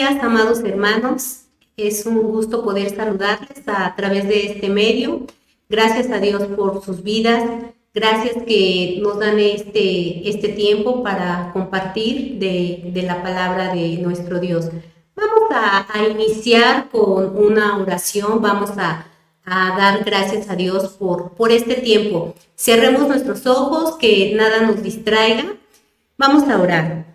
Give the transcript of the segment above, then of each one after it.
Días, amados hermanos. Es un gusto poder saludarles a, través de este medio. Gracias a Dios por sus vidas. Gracias que nos dan este, este tiempo para compartir de, de la palabra de nuestro Dios. Vamos a, a iniciar con una oración. Vamos a, a dar gracias a Dios por, por este tiempo. Cerremos nuestros ojos, que nada nos distraiga. Vamos a orar.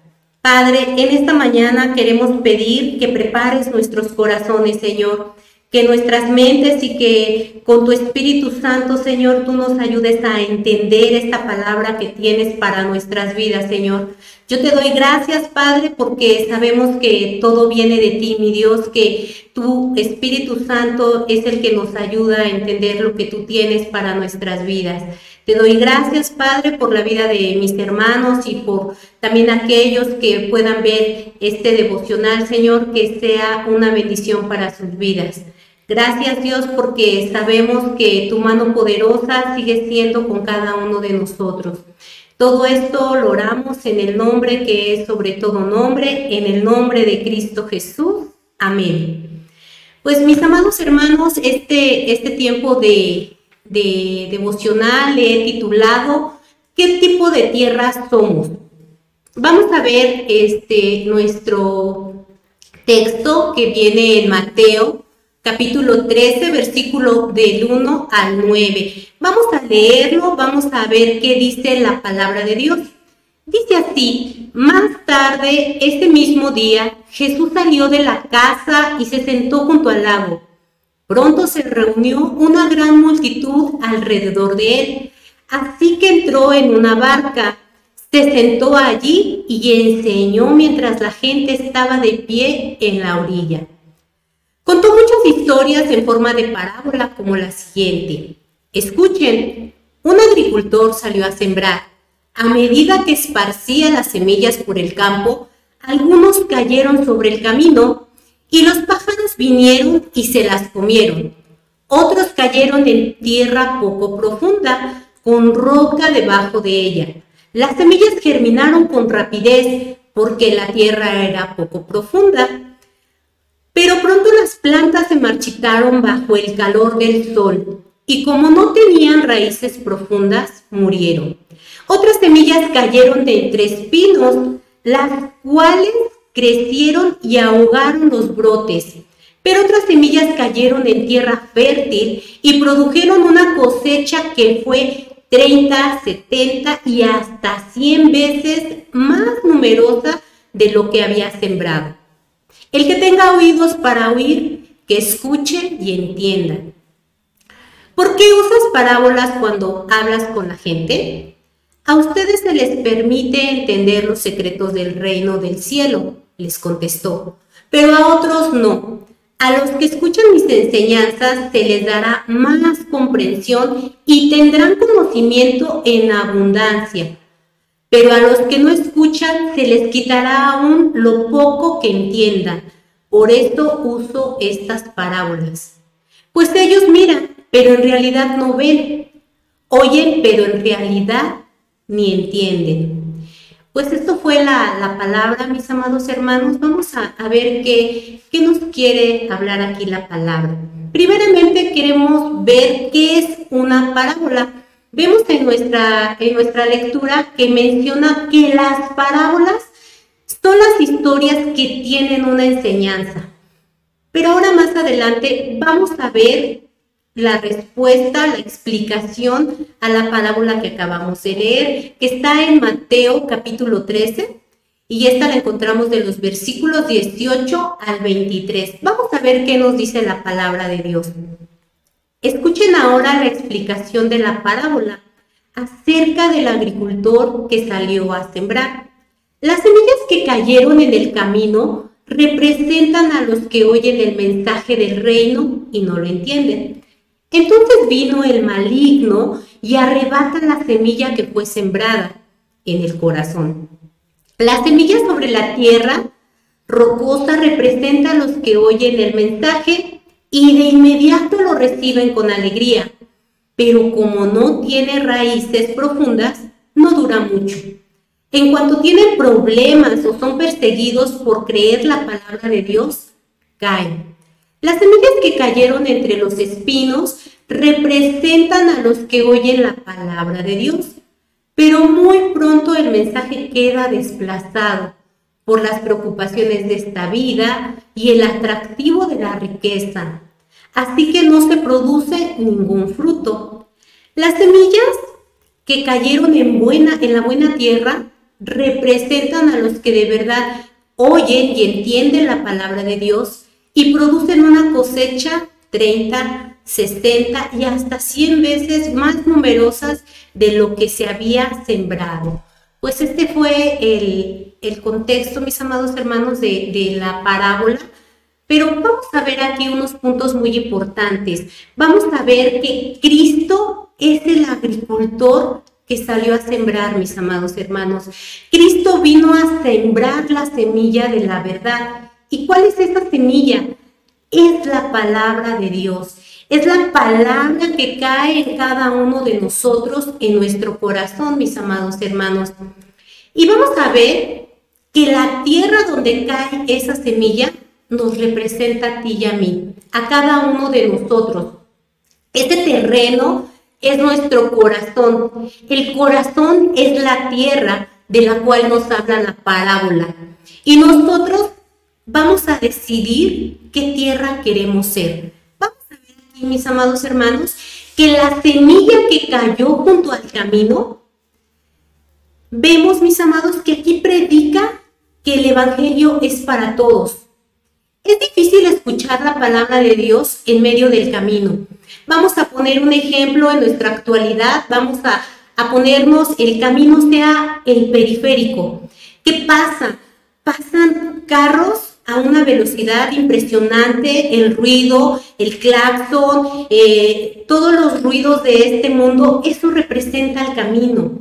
Padre, en esta mañana queremos pedir que prepares nuestros corazones, Señor, que nuestras mentes y que con tu Espíritu Santo, Señor, tú nos ayudes a entender esta palabra que tienes para nuestras vidas, Señor. Yo te doy gracias, Padre, porque sabemos que todo viene de ti, mi Dios, que tu Espíritu Santo es el que nos ayuda a entender lo que tú tienes para nuestras vidas. Te doy gracias, Padre, por la vida de mis hermanos y por también aquellos que puedan ver este devocional, Señor, que sea una bendición para sus vidas. Gracias, Dios, porque sabemos que tu mano poderosa sigue siendo con cada uno de nosotros. Todo esto lo oramos en el nombre que es sobre todo nombre, en el nombre de Cristo Jesús. Amén. Pues mis amados hermanos, este, este tiempo de de devocional he titulado ¿Qué tipo de tierra somos? Vamos a ver este nuestro texto que viene en Mateo capítulo 13, versículo del 1 al 9. Vamos a leerlo, vamos a ver qué dice la palabra de Dios. Dice así, más tarde, ese mismo día, Jesús salió de la casa y se sentó junto al lago. Pronto se reunió una gran multitud alrededor de él, así que entró en una barca, se sentó allí y enseñó mientras la gente estaba de pie en la orilla. Contó muchas historias en forma de parábola como la siguiente. Escuchen, un agricultor salió a sembrar. A medida que esparcía las semillas por el campo, algunos cayeron sobre el camino y los pájaros vinieron y se las comieron. Otros cayeron en tierra poco profunda, con roca debajo de ella. Las semillas germinaron con rapidez porque la tierra era poco profunda. Pero pronto las plantas se marchitaron bajo el calor del sol y como no tenían raíces profundas, murieron. Otras semillas cayeron de entre espinos, las cuales crecieron y ahogaron los brotes, pero otras semillas cayeron en tierra fértil y produjeron una cosecha que fue 30, 70 y hasta 100 veces más numerosa de lo que había sembrado. El que tenga oídos para oír, que escuche y entienda. ¿Por qué usas parábolas cuando hablas con la gente? A ustedes se les permite entender los secretos del reino del cielo, les contestó, pero a otros no. A los que escuchan mis enseñanzas se les dará más comprensión y tendrán conocimiento en abundancia. Pero a los que no escuchan se les quitará aún lo poco que entiendan. Por esto uso estas parábolas. Pues ellos miran, pero en realidad no ven. Oyen, pero en realidad ni entienden. Pues esto fue la, palabra, mis amados hermanos. Vamos a, ver qué, qué nos quiere hablar aquí la palabra. Primeramente queremos ver qué es una parábola. Vemos en nuestra, en nuestra lectura que menciona que las parábolas son las historias que tienen una enseñanza. Pero ahora más adelante vamos a ver la respuesta, la explicación a la parábola que acabamos de leer, que está en Mateo capítulo 13 y esta la encontramos de los versículos 18 al 23. Vamos a ver qué nos dice la palabra de Dios. Escuchen ahora la explicación de la parábola acerca del agricultor que salió a sembrar. Las semillas que cayeron en el camino representan a los que oyen el mensaje del reino y no lo entienden. Entonces vino el maligno y arrebata la semilla que fue sembrada en el corazón. La semilla sobre la tierra rocosa representa a los que oyen el mensaje y de inmediato lo reciben con alegría, pero como no tiene raíces profundas, no dura mucho. en cuanto tienen problemas o son perseguidos por creer la palabra de Dios, caen. Las semillas que cayeron entre los espinos representan a los que oyen la palabra de Dios, pero muy pronto el mensaje queda desplazado por las preocupaciones de esta vida y el atractivo de la riqueza. Así que no se produce ningún fruto. Las semillas que cayeron en, buena, en la buena tierra representan a los que de verdad oyen y entienden la palabra de Dios y producen una cosecha 30, 60 y hasta 100 veces más numerosas de lo que se había sembrado. Pues este fue el, contexto, mis amados hermanos, de, de la parábola. Pero vamos a ver aquí unos puntos muy importantes. Vamos a ver que Cristo es el agricultor que salió a sembrar, mis amados hermanos. Cristo vino a sembrar la semilla de la verdad. ¿Y cuál es esa semilla? Es la palabra de Dios. Es la palabra que cae en cada uno de nosotros, en nuestro corazón, mis amados hermanos. Y vamos a ver que la tierra donde cae esa semilla nos representa a ti y a mí, a cada uno de nosotros. Este terreno es nuestro corazón. El corazón es la tierra de la cual nos habla la parábola. Y nosotros vamos a decidir qué tierra queremos ser. Vamos a ver aquí, mis amados hermanos, que la semilla que cayó junto al camino, vemos, mis amados, que aquí predica que el Evangelio es para todos. Es difícil escuchar la palabra de Dios en medio del camino. Vamos a poner un ejemplo en nuestra actualidad, vamos a, ponernos el camino sea el periférico. ¿Qué pasa? Pasan carros a una velocidad impresionante, el ruido, el claxon, eh, todos los ruidos de este mundo, eso representa el camino.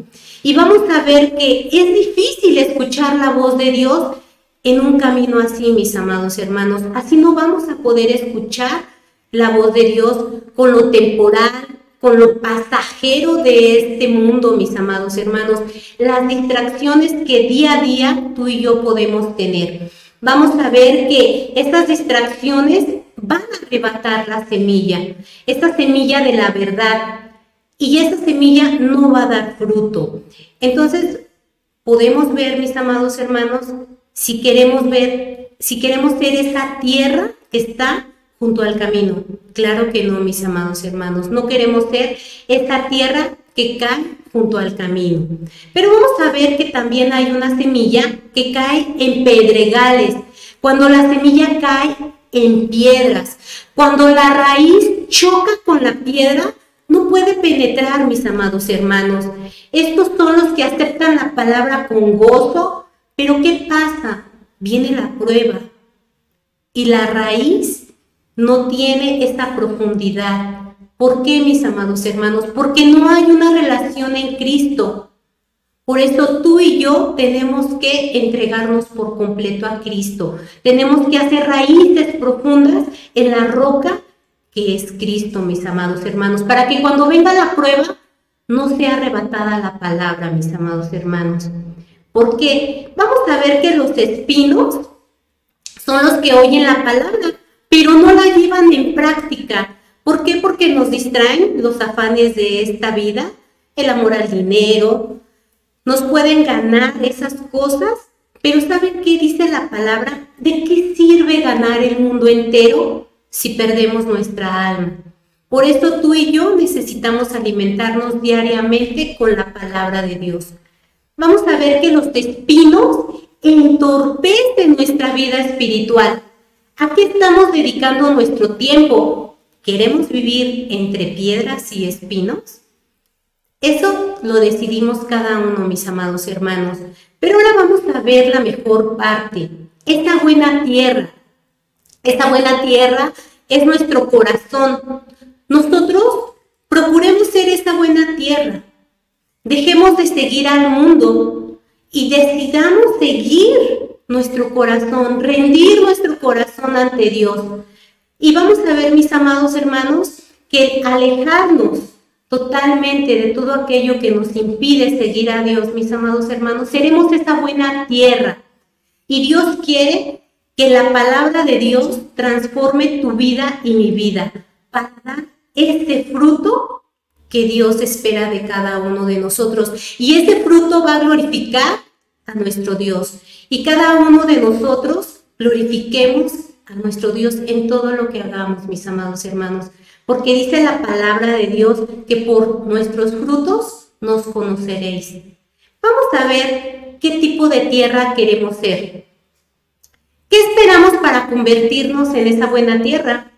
Y vamos a ver que es difícil escuchar la voz de Dios en un camino así, mis amados hermanos. Así no vamos a poder escuchar la voz de Dios con lo temporal, con lo pasajero de este mundo, mis amados hermanos. Las distracciones que día a día tú y yo podemos tener. Vamos a ver que estas distracciones van a arrebatar la semilla, esta semilla de la verdad. Y esa semilla no va a dar fruto. Entonces, podemos ver, mis amados hermanos, si queremos ver, si queremos ser esa tierra que está junto al camino. Claro que no, mis amados hermanos, no queremos ser esa tierra que cae junto al camino. Pero vamos a ver que también hay una semilla que cae en pedregales. Cuando la semilla cae en piedras, cuando la raíz choca con la piedra, no puede penetrar, mis amados hermanos. Estos son los que aceptan la palabra con gozo, pero ¿qué pasa? Viene la prueba y la raíz no tiene esa profundidad. ¿Por qué, mis amados hermanos? Porque no hay una relación en Cristo. Por eso tú y yo tenemos que entregarnos por completo a Cristo. Tenemos que hacer raíces profundas en la roca que es Cristo, mis amados hermanos, para que cuando venga la prueba no sea arrebatada la palabra, mis amados hermanos. Porque vamos a ver que los espinos son los que oyen la palabra, pero no la llevan en práctica. ¿Por qué? Porque nos distraen los afanes de esta vida, el amor al dinero, nos pueden ganar esas cosas, pero ¿saben qué dice la palabra? ¿De qué sirve ganar el mundo entero si perdemos nuestra alma? Por eso tú y yo necesitamos alimentarnos diariamente con la palabra de Dios vamos a ver que los espinos entorpecen nuestra vida espiritual. ¿A qué estamos dedicando nuestro tiempo? ¿Queremos vivir entre piedras y espinos? Eso lo decidimos cada uno, mis amados hermanos. Pero ahora vamos a ver la mejor parte, esta buena tierra. Esta buena tierra es nuestro corazón. Nosotros procuremos ser esta buena tierra. Dejemos de seguir al mundo y decidamos seguir nuestro corazón, rendir nuestro corazón ante Dios. Y vamos a ver, mis amados hermanos, que alejarnos totalmente de todo aquello que nos impide seguir a Dios, mis amados hermanos, seremos esa buena tierra. Y Dios quiere que la palabra de Dios transforme tu vida y mi vida para dar ese fruto que Dios espera de cada uno de nosotros. Y ese fruto va a glorificar a nuestro Dios. Y cada uno de nosotros glorifiquemos a nuestro Dios en todo lo que hagamos, mis amados hermanos. Porque dice la palabra de Dios que por nuestros frutos nos conoceréis. Vamos a ver qué tipo de tierra queremos ser. ¿Qué esperamos para convertirnos en esa buena tierra?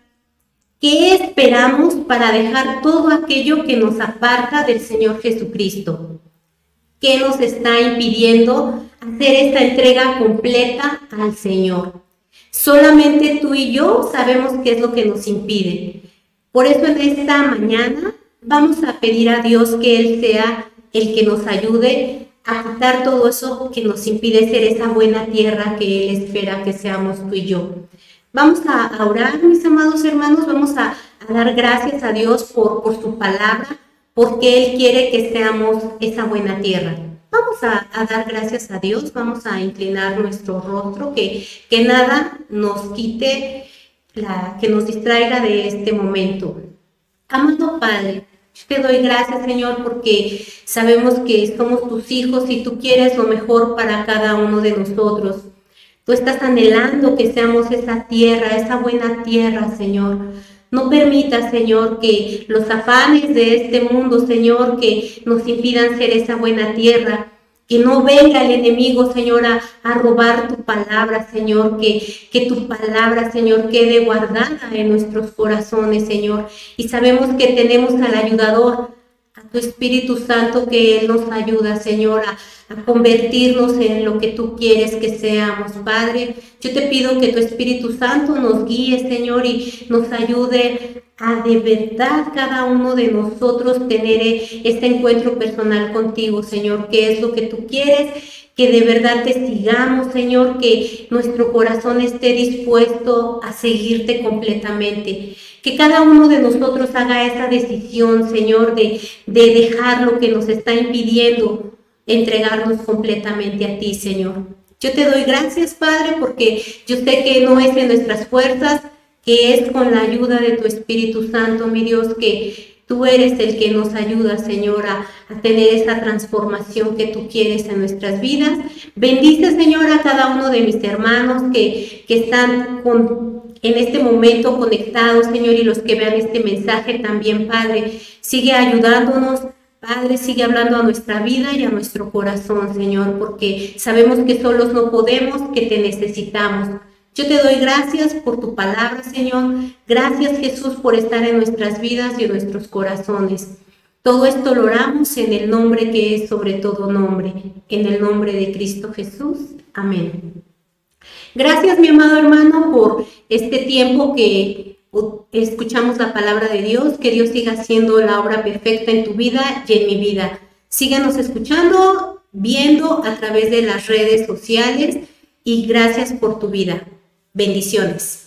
¿Qué esperamos para dejar todo aquello que nos aparta del Señor Jesucristo? ¿Qué nos está impidiendo hacer esta entrega completa al Señor? Solamente tú y yo sabemos qué es lo que nos impide. Por eso en esta mañana vamos a pedir a Dios que Él sea el que nos ayude a quitar todo eso que nos impide ser esa buena tierra que Él espera que seamos tú y yo. Vamos a orar, mis amados hermanos, vamos a, dar gracias a Dios por, por su palabra, porque Él quiere que seamos esa buena tierra. Vamos a, dar gracias a Dios, vamos a inclinar nuestro rostro, que, que nada nos quite, la, que nos distraiga de este momento. Amado Padre, te doy gracias, Señor, porque sabemos que somos tus hijos y tú quieres lo mejor para cada uno de nosotros. Tú estás anhelando que seamos esa tierra, esa buena tierra, Señor. No permita, Señor, que los afanes de este mundo, Señor, que nos impidan ser esa buena tierra. Que no venga el enemigo, Señor, a, robar tu palabra, Señor. Que, que tu palabra, Señor, quede guardada en nuestros corazones, Señor. Y sabemos que tenemos al ayudador, tu Espíritu Santo, que Él nos ayuda, Señor, a, a convertirnos en lo que tú quieres que seamos, Padre. Yo te pido que tu Espíritu Santo nos guíe, Señor, y nos ayude a de verdad cada uno de nosotros tener este encuentro personal contigo, Señor, que es lo que tú quieres, que de verdad te sigamos, Señor, que nuestro corazón esté dispuesto a seguirte completamente. Que cada uno de nosotros haga esa decisión, Señor, de, de dejar lo que nos está impidiendo entregarnos completamente a ti, Señor. Yo te doy gracias, Padre, porque yo sé que no es en nuestras fuerzas, que es con la ayuda de tu Espíritu Santo, mi Dios, que tú eres el que nos ayuda, Señor, a, tener esa transformación que tú quieres en nuestras vidas. Bendice, Señor, a cada uno de mis hermanos que, que están con, en este momento conectados, Señor, y los que vean este mensaje también, Padre. Sigue ayudándonos Padre, sigue hablando a nuestra vida y a nuestro corazón, Señor, porque sabemos que solos no podemos, que te necesitamos. Yo te doy gracias por tu palabra, Señor. Gracias, Jesús, por estar en nuestras vidas y en nuestros corazones. Todo esto lo oramos en el nombre que es sobre todo nombre, en el nombre de Cristo Jesús. Amén. Gracias, mi amado hermano, por este tiempo que escuchamos la palabra de Dios, que Dios siga haciendo la obra perfecta en tu vida y en mi vida. Síganos escuchando, viendo a través de las redes sociales y gracias por tu vida. Bendiciones.